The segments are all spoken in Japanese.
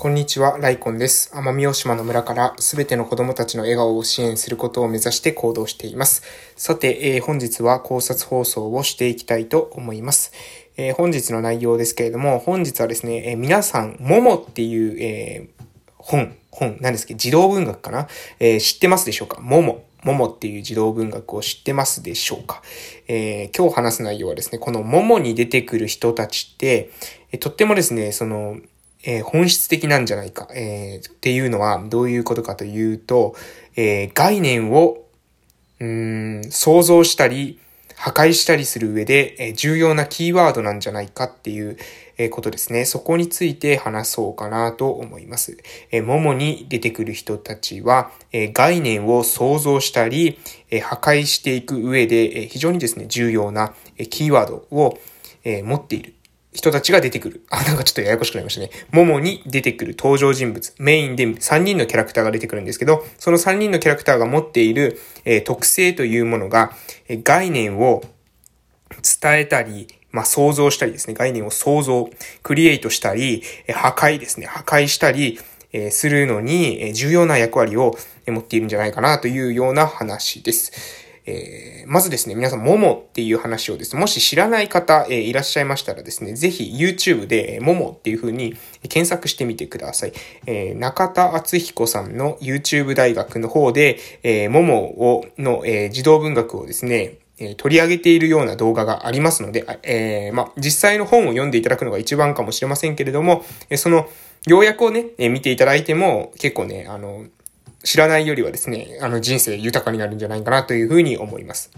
こんにちは、ライコンです。奄美大島の村からすべての子供たちの笑顔を支援することを目指して行動しています。さて、えー、本日は考察放送をしていきたいと思います。えー、本日の内容ですけれども、本日はですね、えー、皆さん、ももっていう、え本、本、何ですか、児童文学かな、え知ってますでしょうか？もも。ももっていう児童文学を知ってますでしょうか、え今日話す内容はですね、このももに出てくる人たちって、とってもですね、その、えー、本質的なんじゃないか、えー、っていうのはどういうことかというと、えー、概念を、うん、想像したり、破壊したりする上で、え重要なキーワードなんじゃないかっていう、えことですね。そこについて話そうかなと思います。えももに出てくる人たちは、え概念を想像したり、え破壊していく上で、え非常にですね、重要な、えキーワードを、え持っている。人たちが出てくる。あ、なんかちょっとややこしくなりましたね。モモに出てくる登場人物。メインで3人のキャラクターが出てくるんですけど、その3人のキャラクターが持っている、えー、特性というものが、えー、概念を伝えたり、まあ、想像したりですね。概念を想像、クリエイトしたり、えー、破壊ですね。破壊したり、えするのに、え重要な役割を持っているんじゃないかなというような話です。えー、まずですね、皆さん、ももっていう話をですね、もし知らない方、えー、いらっしゃいましたらですね、ぜひ YouTube で、ももっていう風に検索してみてください。えー、中田敦彦さんの YouTube 大学の方で、えー、ももを、の、え、児童文学をですね、え取り上げているような動画がありますので、えー、ま実際の本を読んでいただくのが一番かもしれませんけれども、えその、要約をね、え見ていただいても、結構ね、あの、知らないよりはですね、あの人生豊かになるんじゃないかなというふうに思います。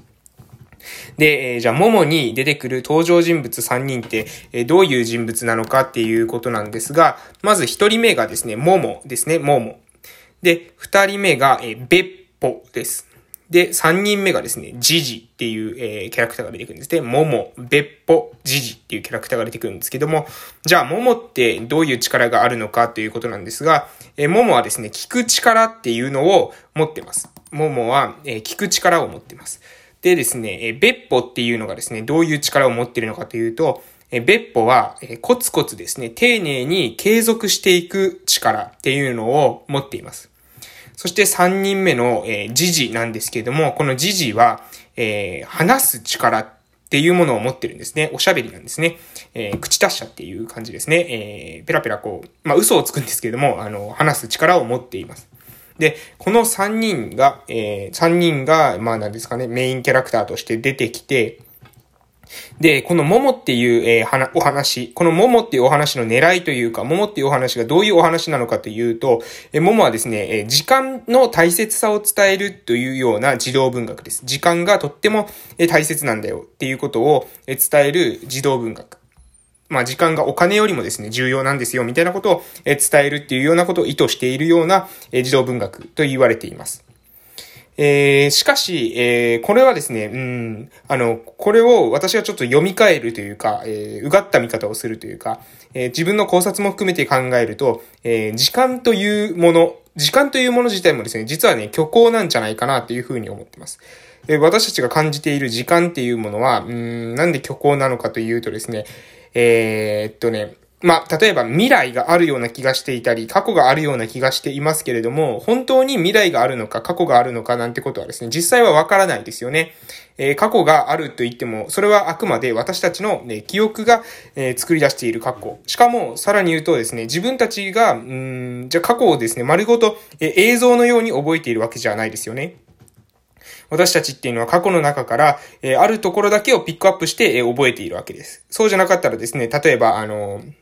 で、えー、じゃあ、ももに出てくる登場人物3人って、えー、どういう人物なのかっていうことなんですが、まず1人目がですね、ももですね、もも。で、2人目が、えー、べっぽです。で、3人目がですね、ジジっていう、えー、キャラクターが出てくるんですね。モモ、ベッポ、ジジっていうキャラクターが出てくるんですけども、じゃあ、モモってどういう力があるのかということなんですが、えー、モモはですね、聞く力っていうのを持ってます。モモは、えー、聞く力を持ってます。でですね、えー、ベッポっていうのがですね、どういう力を持ってるのかというと、えー、ベッポは、え、コツコツですね、丁寧に継続していく力っていうのを持っています。そして3人目の、えー、ジジなんですけれども、このジジは、えー、話す力っていうものを持ってるんですね。おしゃべりなんですね。えー、口達者っていう感じですね。えー、ペラペラこう、まあ、嘘をつくんですけれども、あの、話す力を持っています。で、この3人が、えー、3人が、まあなんですかね、メインキャラクターとして出てきて、で、この桃っていう、えー、お話、この桃っていうお話の狙いというか、桃っていうお話がどういうお話なのかというと、えー、桃はですね、えー、時間の大切さを伝えるというような児童文学です。時間がとっても、えー、大切なんだよっていうことを、えー、伝える児童文学。まあ時間がお金よりもですね、重要なんですよ、みたいなことをえ伝えるっていうようなことを意図しているようなえ児童文学と言われています。えー、しかし、えー、これはですね、うん、あの、これを私はちょっと読み替えるというか、えー、うがった見方をするというか、えー、自分の考察も含めて考えると、えー、時間というもの、時間というもの自体もですね、実はね、虚構なんじゃないかなというふうに思ってます。え、私たちが感じている時間っていうものは、うん、なんで虚構なのかというとですね、えー、っとね、まあ、例えば未来があるような気がしていたり、過去があるような気がしていますけれども、本当に未来があるのか、過去があるのかなんてことはですね、実際はわからないですよね。えー、過去があると言っても、それはあくまで私たちの、ね、記憶が、えー、作り出している過去。しかも、さらに言うとですね、自分たちが、うん、じゃ過去をですね、丸ごと、えー、映像のように覚えているわけじゃないですよね。私たちっていうのは過去の中から、えー、あるところだけをピックアップして、えー、覚えているわけです。そうじゃなかったらですね、例えば、あのー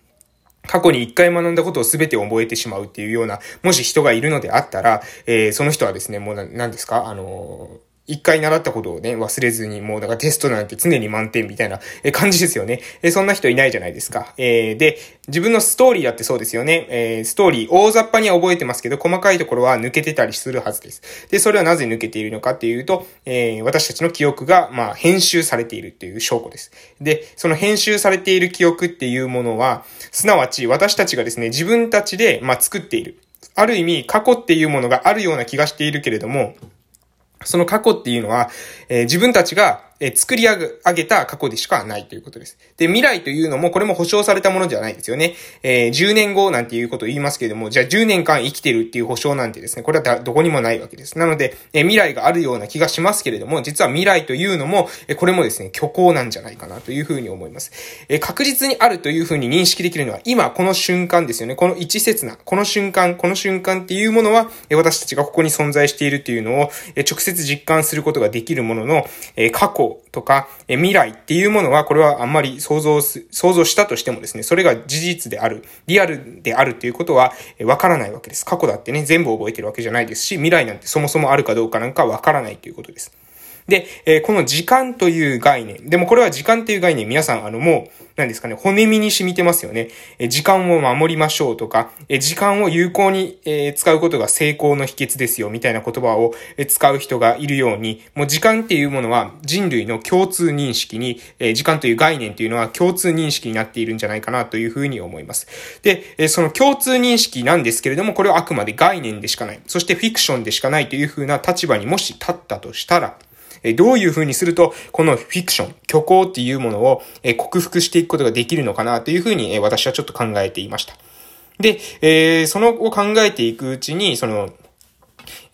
過去に一回学んだことを全て覚えてしまうっていうような、もし人がいるのであったら、えー、その人はですね、もう何ですか？あのー一回習ったことをね、忘れずに、もうだからテストなんて常に満点みたいな感じですよね。えそんな人いないじゃないですか。えー、で、自分のストーリーだってそうですよね。えー、ストーリー、大雑把には覚えてますけど、細かいところは抜けてたりするはずです。で、それはなぜ抜けているのかっていうと、えー、私たちの記憶が、まあ、編集されているっていう証拠です。で、その編集されている記憶っていうものは、すなわち私たちがですね、自分たちで、まあ、作っている。ある意味、過去っていうものがあるような気がしているけれども、その過去っていうのは、えー、自分たちがえ作り上げた過去でしかないということです。で、未来というのも、これも保証されたものではないですよね。えー、10年後なんていうことを言いますけれども、じゃあ10年間生きてるっていう保証なんてですね、これはどこにもないわけです。なので、え未来があるような気がしますけれども、実は未来というのも、えこれもですね、虚構なんじゃないかなというふうに思います。え確実にあるというふうに認識できるのは、今、この瞬間ですよね。この一節な、この瞬間、この瞬間っていうものは、え私たちがここに存在しているっていうのを、え直接実感することができるものの、え過去とか、え未来っていうものは、これはあんまり想像す、想像したとしてもですね、それが事実である、リアルであるということは、えわからないわけです。過去だってね、全部覚えてるわけじゃないですし、未来なんてそもそもあるかどうかなんかわからないということです。で、えー、この時間という概念。でもこれは時間という概念、皆さん、あの、もう、何ですかね、骨身に染みてますよね。えー、時間を守りましょうとか、えー、時間を有効に、え使うことが成功の秘訣ですよ、みたいな言葉を、え使う人がいるように、もう時間っていうものは人類の共通認識に、え時間という概念というのは共通認識になっているんじゃないかなというふうに思います。で、えその共通認識なんですけれども、これはあくまで概念でしかない。そしてフィクションでしかないというふうな立場にもし立ったとしたら、どういう風にすると、このフィクション、虚構っていうものを、克服していくことができるのかなという風に、私はちょっと考えていました。で、えー、そのを考えていくうちに、その、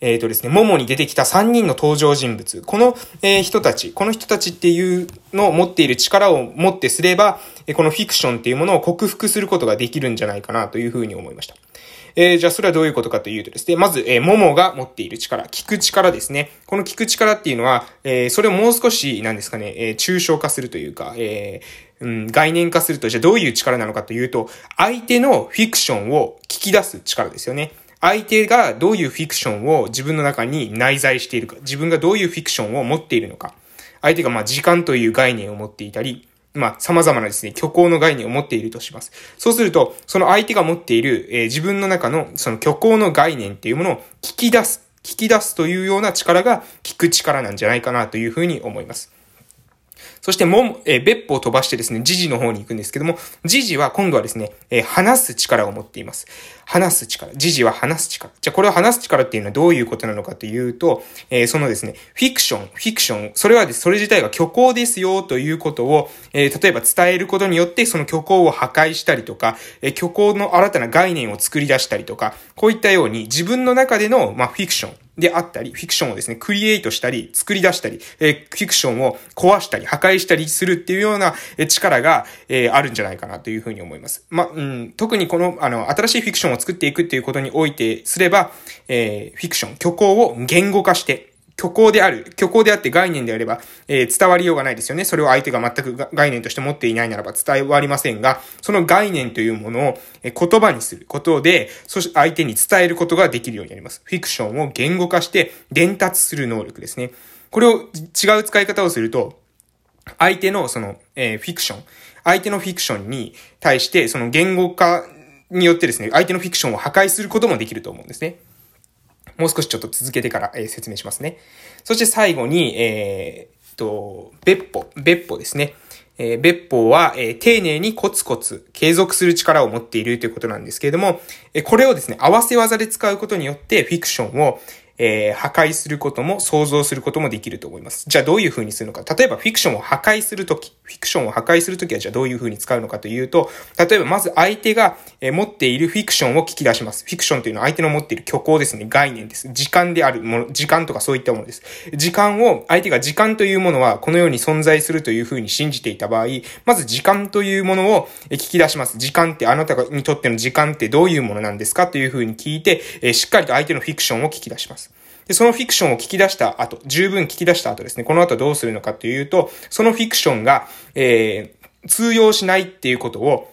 えっ、ー、とですね、モモに出てきた3人の登場人物。この、えー、人たち、この人たちっていうのを持っている力を持ってすれば、このフィクションっていうものを克服することができるんじゃないかなというふうに思いました。えー、じゃあそれはどういうことかというとですね、まず、えー、ももが持っている力、聞く力ですね。この聞く力っていうのは、えー、それをもう少し、なんですかね、えー、抽象化するというか、えー、うん、概念化すると、じゃあどういう力なのかというと、相手のフィクションを聞き出す力ですよね。相手がどういうフィクションを自分の中に内在しているか、自分がどういうフィクションを持っているのか、相手がまあ時間という概念を持っていたり、まあ、様々なですね、虚構の概念を持っているとします。そうすると、その相手が持っている、えー、自分の中のその虚構の概念っていうものを聞き出す、聞き出すというような力が聞く力なんじゃないかなというふうに思います。そしても、えー、別歩を飛ばしてですね、時事の方に行くんですけども、時事は今度はですね、えー、話す力を持っています。話す力。時事は話す力。じゃあこれを話す力っていうのはどういうことなのかというと、えー、そのですね、フィクション、フィクション、それはです、それ自体が虚構ですよということを、えー、例えば伝えることによってその虚構を破壊したりとか、えー、虚構の新たな概念を作り出したりとか、こういったように自分の中での、まあ、フィクション、であったり、フィクションをですね、クリエイトしたり、作り出したり、えー、フィクションを壊したり、破壊したりするっていうような力が、えー、あるんじゃないかなというふうに思います。ま、うん、特にこの、あの、新しいフィクションを作っていくっていうことにおいてすれば、えー、フィクション、虚構を言語化して、虚構である、虚構であって概念であれば、えー、伝わりようがないですよね。それを相手が全く概念として持っていないならば伝わりませんが、その概念というものを言葉にすることで、そして相手に伝えることができるようになります。フィクションを言語化して伝達する能力ですね。これを違う使い方をすると、相手のその、えー、フィクション、相手のフィクションに対して、その言語化によってですね、相手のフィクションを破壊することもできると思うんですね。もう少しちょっと続けてから、え、説明しますね。そして最後に、えー、っと、別歩、別歩ですね。えー、別法は、えー、丁寧にコツコツ継続する力を持っているということなんですけれども、えー、これをですね、合わせ技で使うことによってフィクションを、えー、破壊することも想像することもできると思います。じゃあどういう風にするのか。例えばフィクションを破壊するとき、フィクションを破壊するときはじゃあどういう風に使うのかというと、例えばまず相手が、持っているフィクションを聞き出します。フィクションというのは相手の持っている虚構ですね。概念です。時間であるもの、時間とかそういったものです。時間を、相手が時間というものはこのように存在するという風に信じていた場合、まず時間というものを聞き出します。時間ってあなたにとっての時間ってどういうものなんですかという風に聞いて、しっかりと相手のフィクションを聞き出します。で、そのフィクションを聞き出した後、十分聞き出した後ですね、この後どうするのかというと、そのフィクションが、えー、通用しないっていうことを、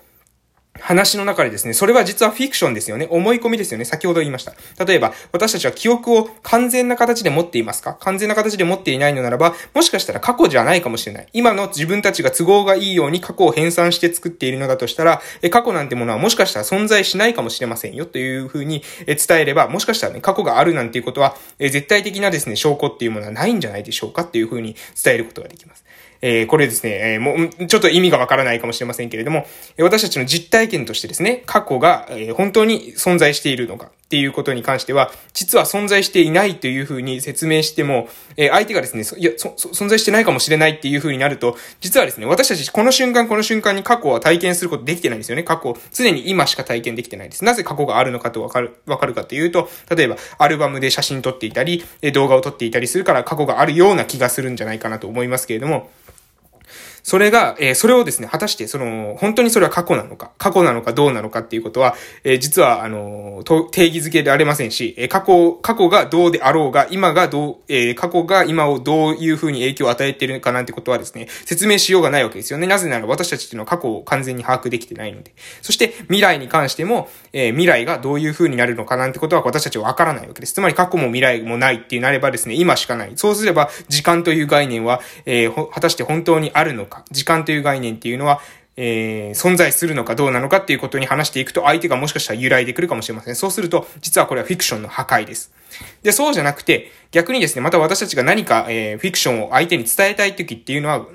話の中でですね、それは実はフィクションですよね。思い込みですよね。先ほど言いました。例えば、私たちは記憶を完全な形で持っていますか？完全な形で持っていないのならば、もしかしたら過去じゃないかもしれない。今の自分たちが都合がいいように過去を編纂して作っているのだとしたら、過去なんてものはもしかしたら存在しないかもしれませんよというふうに伝えれば、もしかしたらね、過去があるなんていうことは、絶対的なですね、証拠っていうものはないんじゃないでしょうか？っていうふうに伝えることができます。えー、これですね、えー、もう、ちょっと意味がわからないかもしれませんけれども、私たちの実体験としてですね、過去が、え、本当に存在しているのか、っていうことに関しては、実は存在していないというふうに説明しても、えー、相手がですね、いや、存在してないかもしれないっていうふうになると、実はですね、私たちこの瞬間この瞬間に過去は体験することできてないんですよね。過去、常に今しか体験できてないです。なぜ過去があるのかとわかる、わかるかというと、例えば、アルバムで写真撮っていたり、動画を撮っていたりするから過去があるような気がするんじゃないかなと思いますけれども、それが、えー、それをですね、果たして、その、本当にそれは過去なのか、過去なのかどうなのかっていうことは、えー、実は、あの、定義づけでありませんし、えー、過去、過去がどうであろうが、今がどう、え、過去が今をどういうふうに影響を与えているかなんてことはですね、説明しようがないわけですよね。なぜなら私たちっていうのは過去を完全に把握できてないので。そして、未来に関しても、え、未来がどういうふうになるのかなんてことは私たちはわからないわけです。つまり過去も未来もないってなればですね、今しかない。そうすれば、時間という概念は、え、果たして本当にあるのか、時間という概念概念っていうのは、えー、存在するのかどうなのかっていうことに話していくと、相手がもしかしたら揺らいでくるかもしれません。そうすると、実はこれはフィクションの破壊です。で、そうじゃなくて、逆にですね、また私たちが何か、えー、フィクションを相手に伝えたい時っていうのは、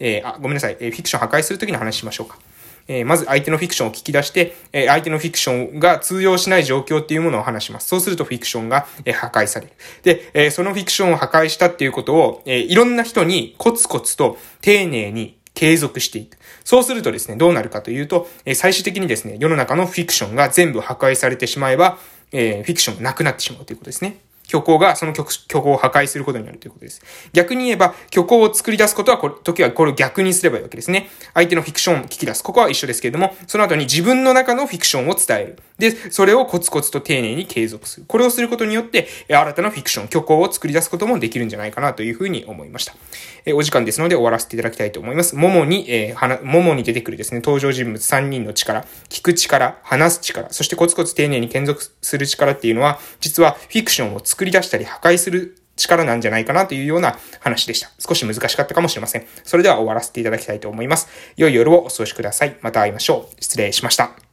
えー、あ、ごめんなさい、えー、フィクション破壊する時の話しましょうか。えー、まず相手のフィクションを聞き出して、えー、相手のフィクションが通用しない状況っていうものを話します。そうするとフィクションが、えー、破壊される。で、えー、そのフィクションを破壊したっていうことを、えー、いろんな人にコツコツと丁寧に継続していく。そうするとですね、どうなるかというと、え最終的にですね、世の中のフィクションが全部破壊されてしまえば、えー、フィクションがなくなってしまうということですね。虚構がその虚構を破壊することになるということです。逆に言えば、虚構を作り出すことは、これ、時はこれを逆にすればいいわけですね。相手のフィクションを聞き出す。ここは一緒ですけれども、その後に自分の中のフィクションを伝える。で、それをコツコツと丁寧に継続する。これをすることによって、新たなフィクション、虚構を作り出すこともできるんじゃないかなというふうに思いました。えお時間ですので終わらせていただきたいと思います。ももに、えー、はももに出てくるですね、登場人物3人の力、聞く力、話す力、そしてコツコツ丁寧に継続する力っていうのは、実はフィクションを作作り出したり破壊する力なんじゃないかなというような話でした。少し難しかったかもしれません。それでは終わらせていただきたいと思います。良い夜をお過ごしください。また会いましょう。失礼しました。